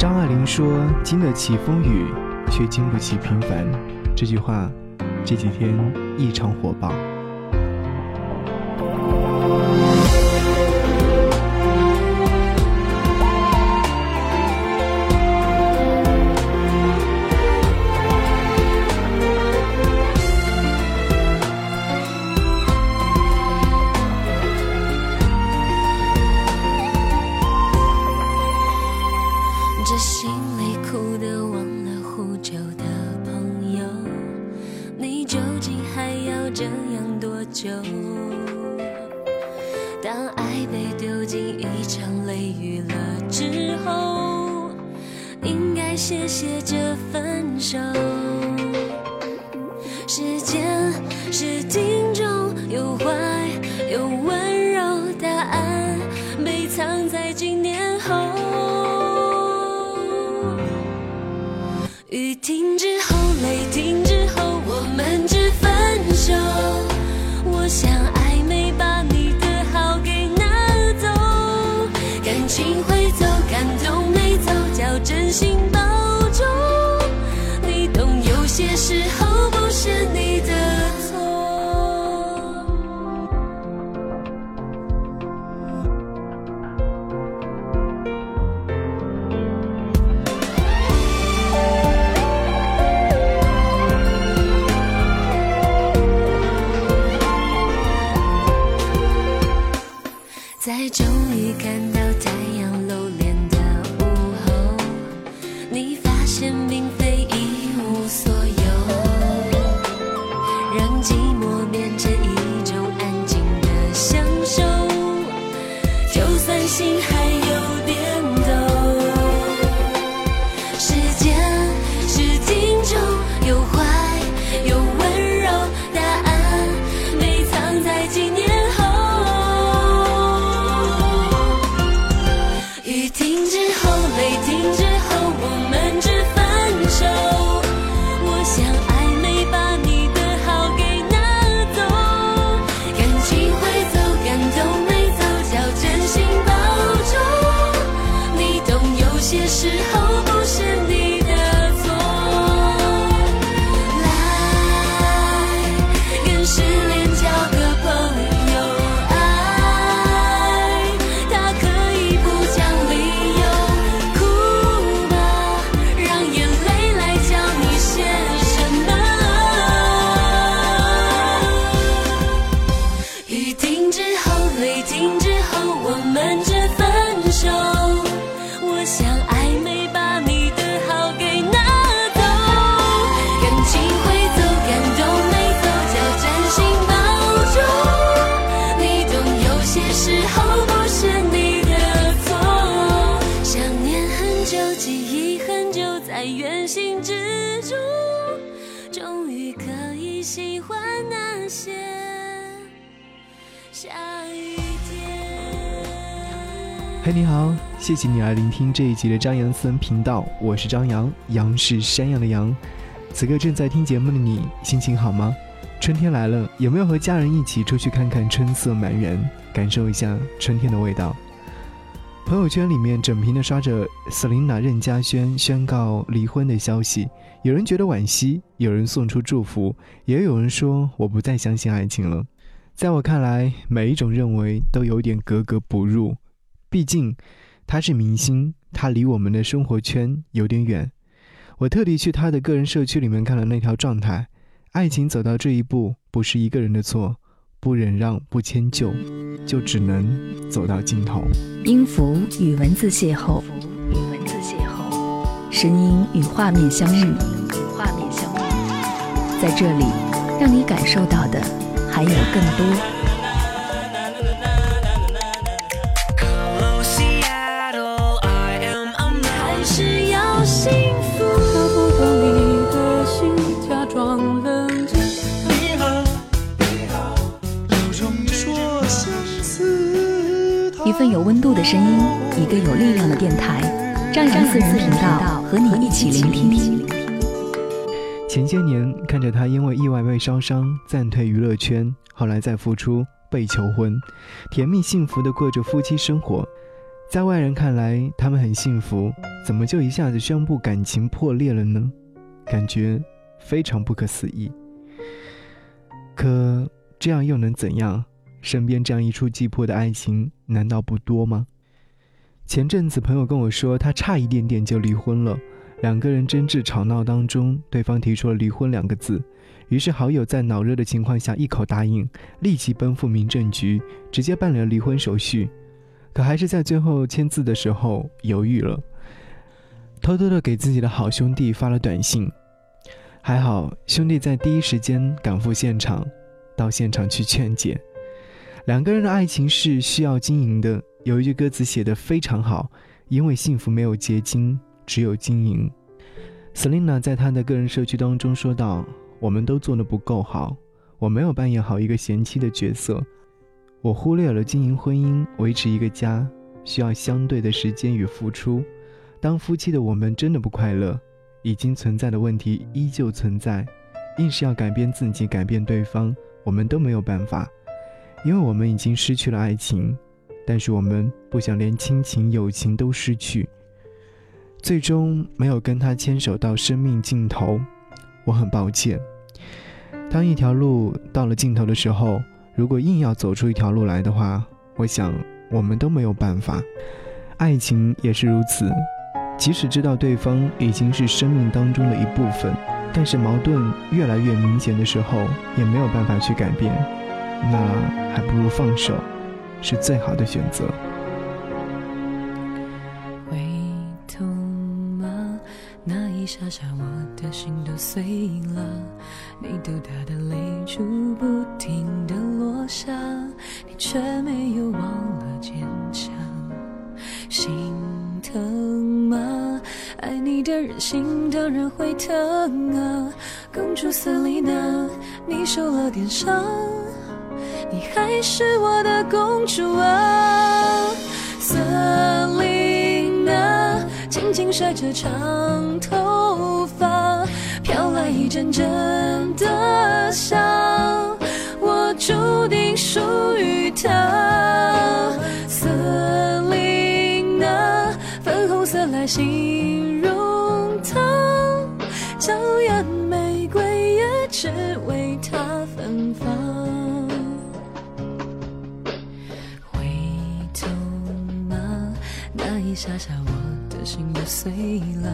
张爱玲说：“经得起风雨，却经不起平凡。”这句话这几天异常火爆。当爱被丢进一场雷雨了之后应该谢谢这分手。就算心还有喜欢那些下雨天嘿，你好，谢谢你来聆听这一集的张扬私人频道，我是张扬，杨是山羊的羊。此刻正在听节目的你，心情好吗？春天来了，有没有和家人一起出去看看春色满园，感受一下春天的味道？朋友圈里面整屏的刷着 Selina 任嘉萱宣告离婚的消息，有人觉得惋惜，有人送出祝福，也有人说我不再相信爱情了。在我看来，每一种认为都有点格格不入。毕竟，他是明星，他离我们的生活圈有点远。我特地去他的个人社区里面看了那条状态：爱情走到这一步，不是一个人的错，不忍让，不迁就，就只能走到尽头。音符与文字邂逅，与文字邂逅，声音与画面相遇，与画面相遇，在这里，让你感受到的还有更多。份有温度的声音，一个有力量的电台，张扬私人频道和你一起聆听。前些年看着他因为意外被烧伤，暂退娱乐圈，后来再复出被求婚，甜蜜幸福的过着夫妻生活。在外人看来，他们很幸福，怎么就一下子宣布感情破裂了呢？感觉非常不可思议。可这样又能怎样？身边这样一触即破的爱情，难道不多吗？前阵子朋友跟我说，他差一点点就离婚了。两个人争执吵闹当中，对方提出了离婚两个字，于是好友在脑热的情况下一口答应，立即奔赴民政局，直接办理了离婚手续。可还是在最后签字的时候犹豫了，偷偷的给自己的好兄弟发了短信。还好兄弟在第一时间赶赴现场，到现场去劝解。两个人的爱情是需要经营的，有一句歌词写得非常好：因为幸福没有结晶，只有经营。Selina 在她的个人社区当中说道：“我们都做得不够好，我没有扮演好一个贤妻的角色。”我忽略了经营婚姻、维持一个家需要相对的时间与付出。当夫妻的我们真的不快乐，已经存在的问题依旧存在，硬是要改变自己、改变对方，我们都没有办法，因为我们已经失去了爱情，但是我们不想连亲情、友情都失去。最终没有跟他牵手到生命尽头，我很抱歉。当一条路到了尽头的时候。如果硬要走出一条路来的话，我想我们都没有办法。爱情也是如此，即使知道对方已经是生命当中的一部分，但是矛盾越来越明显的时候，也没有办法去改变，那还不如放手，是最好的选择。会痛吗？那一下下，我的心都碎了，你豆大的泪珠不停的落。下，你却没有忘了坚强，心疼吗？爱你的人心当然会疼啊，公主瑟琳娜，你受了点伤，你还是我的公主啊，瑟琳娜，轻轻甩着长头发，飘来一阵阵的香。我注定属于他，瑟琳娜，粉红色来形容她，娇艳玫瑰也只为他芬芳。一下下，我的心都碎了，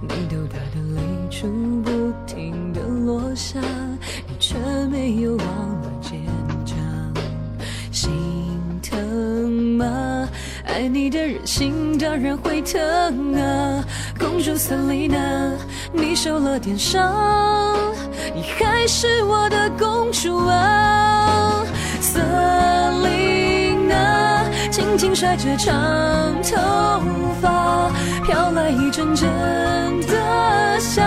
你豆大的泪珠不停的落下，你却没有忘了坚强。心疼吗。爱你的人心当然会疼啊，公主瑟琳娜，你受了点伤，你还是我的公主啊，瑟琳娜，轻轻甩着长头发，飘来一阵阵的香，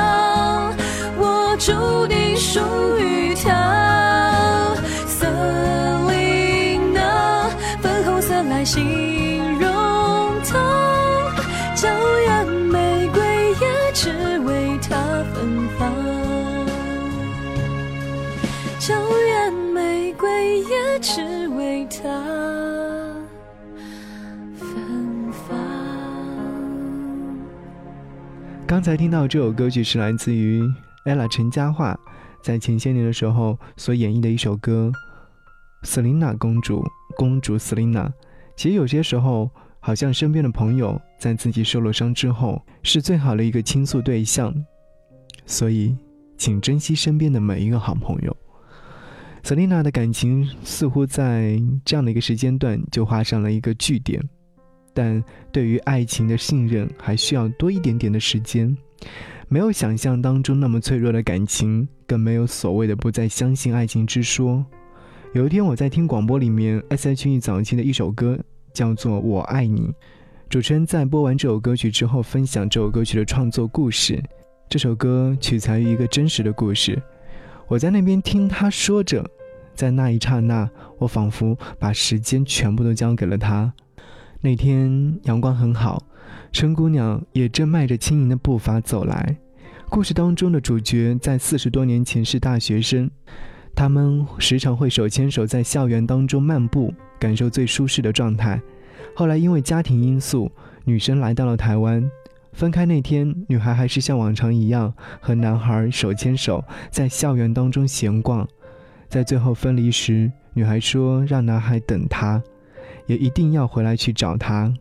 我注定刚才听到这首歌曲是来自于 ella 陈嘉桦在前些年的时候所演绎的一首歌《瑟琳娜公主》。公主瑟琳娜，其实有些时候，好像身边的朋友在自己受了伤之后，是最好的一个倾诉对象。所以，请珍惜身边的每一个好朋友。瑟琳娜的感情似乎在这样的一个时间段就画上了一个句点，但对于爱情的信任还需要多一点点的时间。没有想象当中那么脆弱的感情，更没有所谓的不再相信爱情之说。有一天我在听广播里面 S.H.E 早期的一首歌，叫做《我爱你》。主持人在播完这首歌曲之后，分享这首歌曲的创作故事。这首歌取材于一个真实的故事。我在那边听他说着，在那一刹那，我仿佛把时间全部都交给了他。那天阳光很好，春姑娘也正迈着轻盈的步伐走来。故事当中的主角在四十多年前是大学生，他们时常会手牵手在校园当中漫步，感受最舒适的状态。后来因为家庭因素，女生来到了台湾。分开那天，女孩还是像往常一样和男孩手牵手在校园当中闲逛。在最后分离时，女孩说让男孩等她，也一定要回来去找她。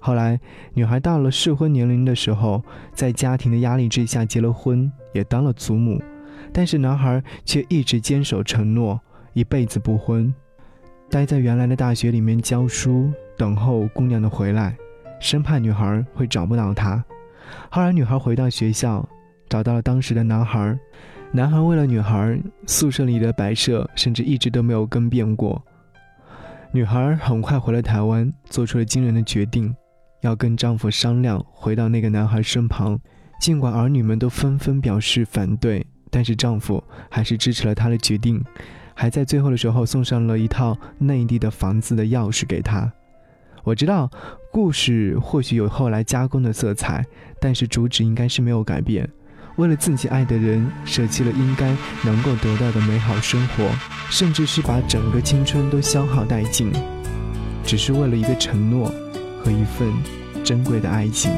后来，女孩到了适婚年龄的时候，在家庭的压力之下结了婚，也当了祖母。但是男孩却一直坚守承诺，一辈子不婚，待在原来的大学里面教书，等候姑娘的回来，生怕女孩会找不到他。后来女孩回到学校，找到了当时的男孩，男孩为了女孩，宿舍里的摆设甚至一直都没有更变过。女孩很快回了台湾，做出了惊人的决定，要跟丈夫商量回到那个男孩身旁，尽管儿女们都纷纷表示反对。但是丈夫还是支持了她的决定，还在最后的时候送上了一套内地的房子的钥匙给她。我知道故事或许有后来加工的色彩，但是主旨应该是没有改变。为了自己爱的人，舍弃了应该能够得到的美好生活，甚至是把整个青春都消耗殆尽，只是为了一个承诺和一份珍贵的爱情。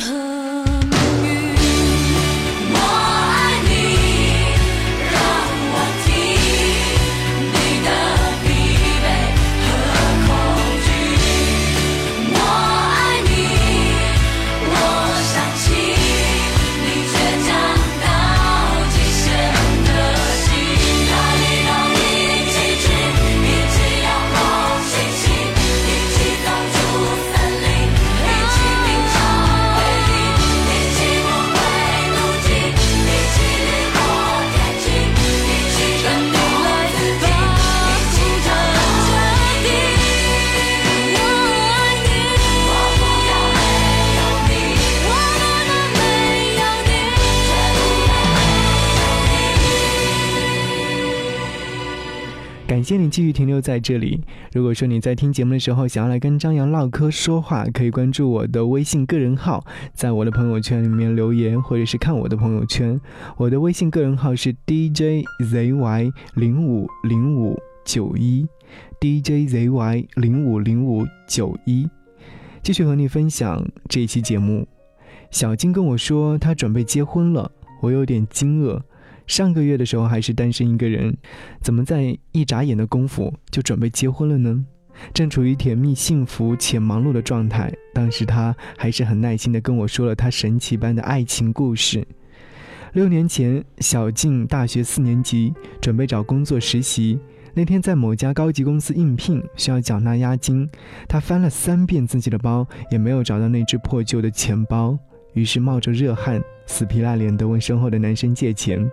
home. 谢你继续停留在这里。如果说你在听节目的时候想要来跟张扬唠嗑说话，可以关注我的微信个人号，在我的朋友圈里面留言，或者是看我的朋友圈。我的微信个人号是 DJZY 零五零五九一，DJZY 零五零五九一。继续和你分享这一期节目。小金跟我说他准备结婚了，我有点惊愕。上个月的时候还是单身一个人，怎么在一眨眼的功夫就准备结婚了呢？正处于甜蜜、幸福且忙碌的状态，当时他还是很耐心地跟我说了他神奇般的爱情故事。六年前，小静大学四年级，准备找工作实习。那天在某家高级公司应聘，需要缴纳押金，他翻了三遍自己的包，也没有找到那只破旧的钱包，于是冒着热汗，死皮赖脸地问身后的男生借钱。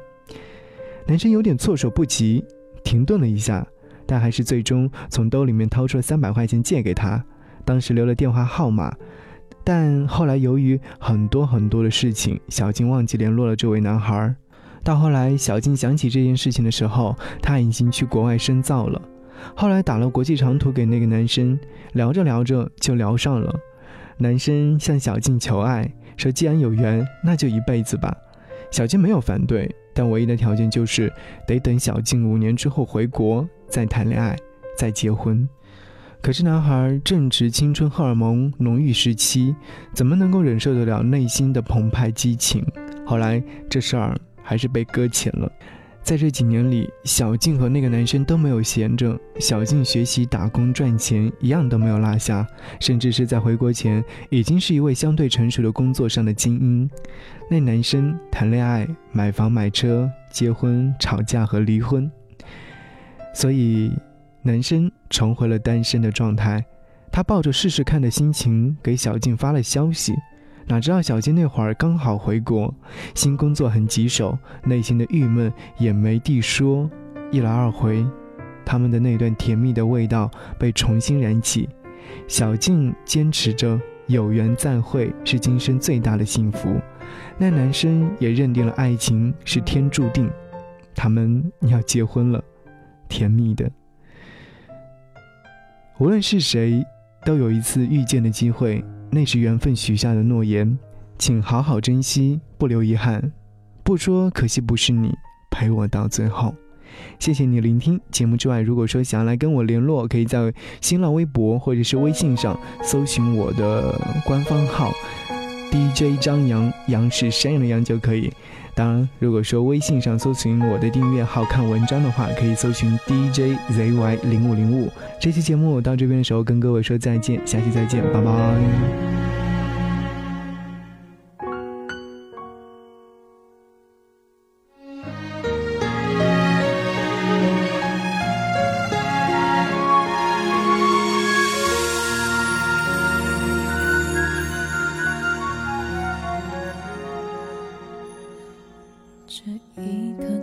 男生有点措手不及，停顿了一下，但还是最终从兜里面掏出了三百块钱借给他。当时留了电话号码，但后来由于很多很多的事情，小静忘记联络了这位男孩。到后来，小静想起这件事情的时候，他已经去国外深造了。后来打了国际长途给那个男生，聊着聊着就聊上了。男生向小静求爱，说既然有缘，那就一辈子吧。小静没有反对。但唯一的条件就是得等小静五年之后回国再谈恋爱，再结婚。可是男孩正值青春荷尔蒙浓郁时期，怎么能够忍受得了内心的澎湃激情？后来这事儿还是被搁浅了。在这几年里，小静和那个男生都没有闲着。小静学习、打工赚钱，一样都没有落下，甚至是在回国前，已经是一位相对成熟的工作上的精英。那男生谈恋爱、买房、买车、结婚、吵架和离婚，所以男生重回了单身的状态。他抱着试试看的心情给小静发了消息。哪知道小金那会儿刚好回国，新工作很棘手，内心的郁闷也没地说。一来二回，他们的那段甜蜜的味道被重新燃起。小静坚持着有缘再会是今生最大的幸福，那男生也认定了爱情是天注定，他们要结婚了，甜蜜的。无论是谁，都有一次遇见的机会。那是缘分许下的诺言，请好好珍惜，不留遗憾。不说可惜不是你陪我到最后。谢谢你聆听节目之外，如果说想要来跟我联络，可以在新浪微博或者是微信上搜寻我的官方号 DJ 张扬，杨是山羊的羊就可以。当然，如果说微信上搜寻我的订阅号看文章的话，可以搜寻 DJZY 零五零五。这期节目到这边的时候，跟各位说再见，下期再见，拜拜。这一刻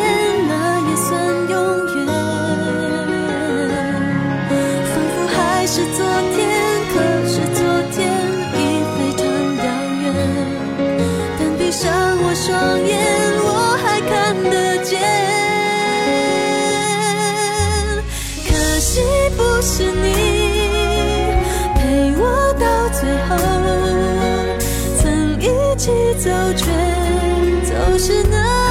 起走却走是那